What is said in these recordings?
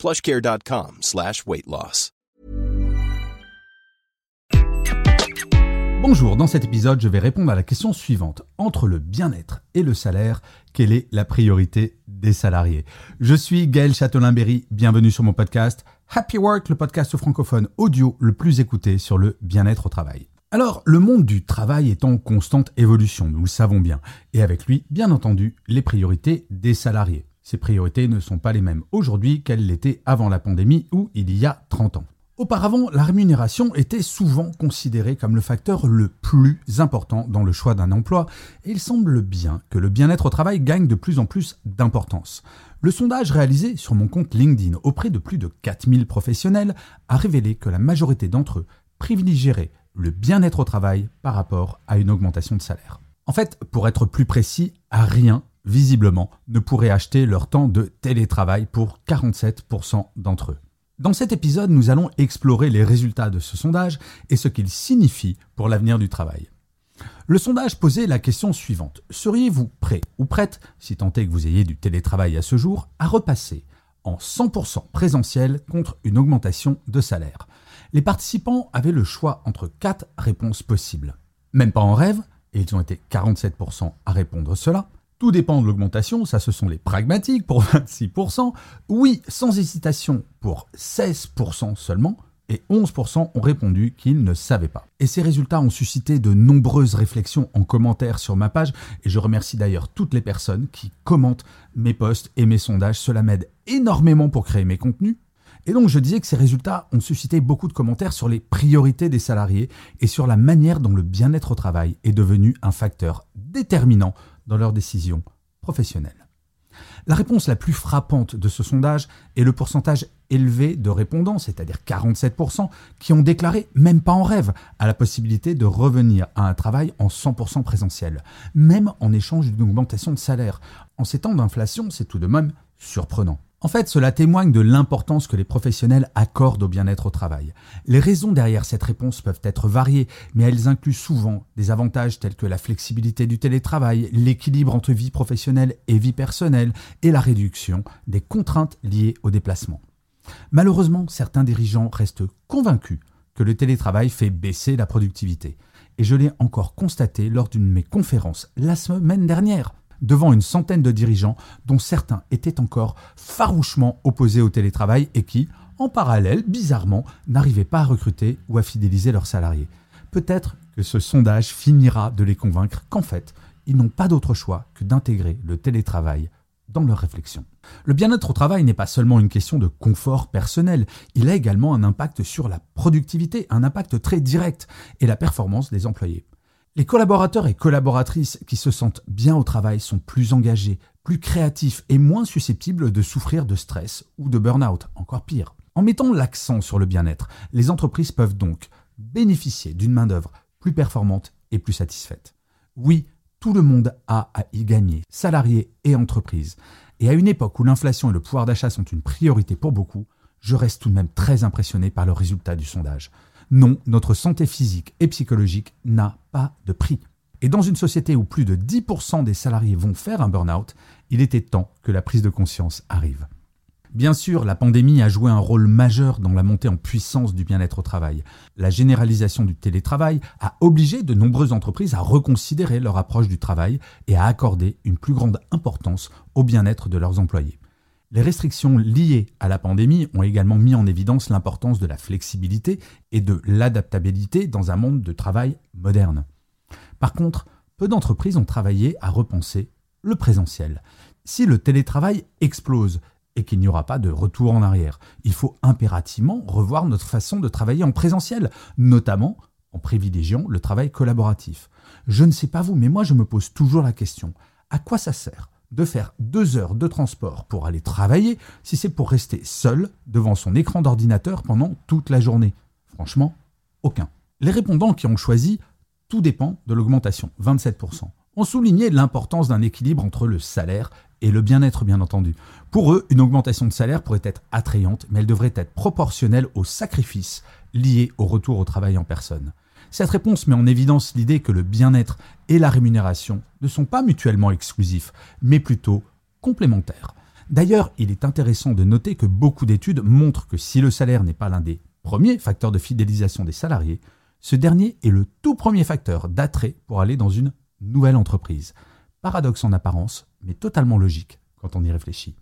plushcare.com slash. Bonjour, dans cet épisode, je vais répondre à la question suivante. Entre le bien-être et le salaire, quelle est la priorité des salariés? Je suis Gaël Châtelain-Berry, bienvenue sur mon podcast Happy Work, le podcast francophone audio le plus écouté sur le bien-être au travail. Alors, le monde du travail est en constante évolution, nous le savons bien, et avec lui, bien entendu, les priorités des salariés. Ces priorités ne sont pas les mêmes aujourd'hui qu'elles l'étaient avant la pandémie ou il y a 30 ans. Auparavant, la rémunération était souvent considérée comme le facteur le plus important dans le choix d'un emploi, et il semble bien que le bien-être au travail gagne de plus en plus d'importance. Le sondage réalisé sur mon compte LinkedIn auprès de plus de 4000 professionnels a révélé que la majorité d'entre eux privilégieraient le bien-être au travail par rapport à une augmentation de salaire. En fait, pour être plus précis, à rien, visiblement, ne pourrait acheter leur temps de télétravail pour 47% d'entre eux. Dans cet épisode, nous allons explorer les résultats de ce sondage et ce qu'il signifie pour l'avenir du travail. Le sondage posait la question suivante. Seriez-vous prêt ou prête, si tant est que vous ayez du télétravail à ce jour, à repasser en 100% présentiel contre une augmentation de salaire? Les participants avaient le choix entre quatre réponses possibles. Même pas en rêve, et ils ont été 47% à répondre cela. Tout dépend de l'augmentation, ça ce sont les pragmatiques pour 26%. Oui, sans hésitation pour 16% seulement. Et 11% ont répondu qu'ils ne savaient pas. Et ces résultats ont suscité de nombreuses réflexions en commentaire sur ma page. Et je remercie d'ailleurs toutes les personnes qui commentent mes posts et mes sondages. Cela m'aide énormément pour créer mes contenus et donc je disais que ces résultats ont suscité beaucoup de commentaires sur les priorités des salariés et sur la manière dont le bien-être au travail est devenu un facteur déterminant dans leurs décisions professionnelles. La réponse la plus frappante de ce sondage est le pourcentage élevé de répondants, c'est-à-dire 47%, qui ont déclaré, même pas en rêve, à la possibilité de revenir à un travail en 100% présentiel, même en échange d'une augmentation de salaire. En ces temps d'inflation, c'est tout de même surprenant. En fait, cela témoigne de l'importance que les professionnels accordent au bien-être au travail. Les raisons derrière cette réponse peuvent être variées, mais elles incluent souvent des avantages tels que la flexibilité du télétravail, l'équilibre entre vie professionnelle et vie personnelle, et la réduction des contraintes liées au déplacement. Malheureusement, certains dirigeants restent convaincus que le télétravail fait baisser la productivité. Et je l'ai encore constaté lors d'une de mes conférences la semaine dernière devant une centaine de dirigeants dont certains étaient encore farouchement opposés au télétravail et qui, en parallèle, bizarrement, n'arrivaient pas à recruter ou à fidéliser leurs salariés. Peut-être que ce sondage finira de les convaincre qu'en fait, ils n'ont pas d'autre choix que d'intégrer le télétravail dans leur réflexion. Le bien-être au travail n'est pas seulement une question de confort personnel, il a également un impact sur la productivité, un impact très direct, et la performance des employés. Les collaborateurs et collaboratrices qui se sentent bien au travail sont plus engagés, plus créatifs et moins susceptibles de souffrir de stress ou de burn-out, encore pire. En mettant l'accent sur le bien-être, les entreprises peuvent donc bénéficier d'une main-d'œuvre plus performante et plus satisfaite. Oui, tout le monde a à y gagner, salariés et entreprises. Et à une époque où l'inflation et le pouvoir d'achat sont une priorité pour beaucoup, je reste tout de même très impressionné par le résultat du sondage. Non, notre santé physique et psychologique n'a pas de prix. Et dans une société où plus de 10% des salariés vont faire un burn-out, il était temps que la prise de conscience arrive. Bien sûr, la pandémie a joué un rôle majeur dans la montée en puissance du bien-être au travail. La généralisation du télétravail a obligé de nombreuses entreprises à reconsidérer leur approche du travail et à accorder une plus grande importance au bien-être de leurs employés. Les restrictions liées à la pandémie ont également mis en évidence l'importance de la flexibilité et de l'adaptabilité dans un monde de travail moderne. Par contre, peu d'entreprises ont travaillé à repenser le présentiel. Si le télétravail explose et qu'il n'y aura pas de retour en arrière, il faut impérativement revoir notre façon de travailler en présentiel, notamment en privilégiant le travail collaboratif. Je ne sais pas vous, mais moi je me pose toujours la question, à quoi ça sert de faire deux heures de transport pour aller travailler si c'est pour rester seul devant son écran d'ordinateur pendant toute la journée Franchement, aucun. Les répondants qui ont choisi tout dépend de l'augmentation, 27%, ont souligné l'importance d'un équilibre entre le salaire et le bien-être, bien entendu. Pour eux, une augmentation de salaire pourrait être attrayante, mais elle devrait être proportionnelle aux sacrifices liés au retour au travail en personne. Cette réponse met en évidence l'idée que le bien-être et la rémunération ne sont pas mutuellement exclusifs, mais plutôt complémentaires. D'ailleurs, il est intéressant de noter que beaucoup d'études montrent que si le salaire n'est pas l'un des premiers facteurs de fidélisation des salariés, ce dernier est le tout premier facteur d'attrait pour aller dans une nouvelle entreprise. Paradoxe en apparence, mais totalement logique quand on y réfléchit.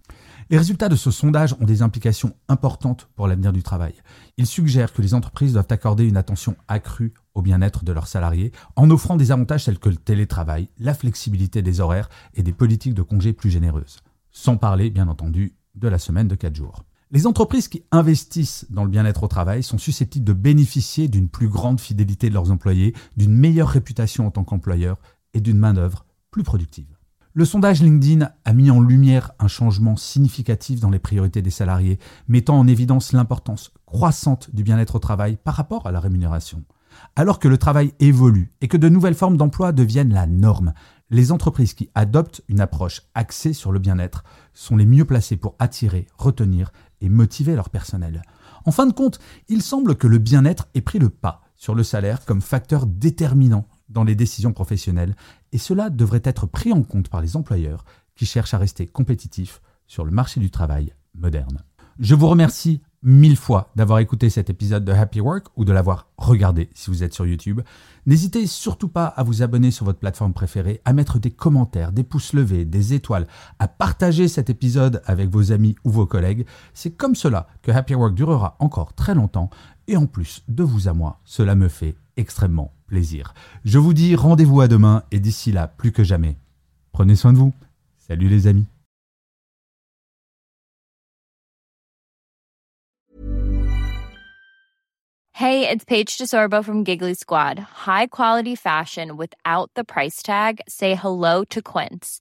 Les résultats de ce sondage ont des implications importantes pour l'avenir du travail. Ils suggèrent que les entreprises doivent accorder une attention accrue au bien-être de leurs salariés en offrant des avantages tels que le télétravail, la flexibilité des horaires et des politiques de congés plus généreuses. Sans parler, bien entendu, de la semaine de 4 jours. Les entreprises qui investissent dans le bien-être au travail sont susceptibles de bénéficier d'une plus grande fidélité de leurs employés, d'une meilleure réputation en tant qu'employeur et d'une main-d'œuvre plus productive. Le sondage LinkedIn a mis en lumière un changement significatif dans les priorités des salariés, mettant en évidence l'importance croissante du bien-être au travail par rapport à la rémunération. Alors que le travail évolue et que de nouvelles formes d'emploi deviennent la norme, les entreprises qui adoptent une approche axée sur le bien-être sont les mieux placées pour attirer, retenir et motiver leur personnel. En fin de compte, il semble que le bien-être ait pris le pas sur le salaire comme facteur déterminant dans les décisions professionnelles, et cela devrait être pris en compte par les employeurs qui cherchent à rester compétitifs sur le marché du travail moderne. Je vous remercie mille fois d'avoir écouté cet épisode de Happy Work ou de l'avoir regardé si vous êtes sur YouTube. N'hésitez surtout pas à vous abonner sur votre plateforme préférée, à mettre des commentaires, des pouces levés, des étoiles, à partager cet épisode avec vos amis ou vos collègues. C'est comme cela que Happy Work durera encore très longtemps et en plus de vous à moi, cela me fait extrêmement plaisir. Je vous dis rendez-vous à demain et d'ici là, plus que jamais, prenez soin de vous. Salut les amis. Hey, it's Paige DeSorbo from Giggly Squad. High quality fashion without the price tag. Say hello to Quince.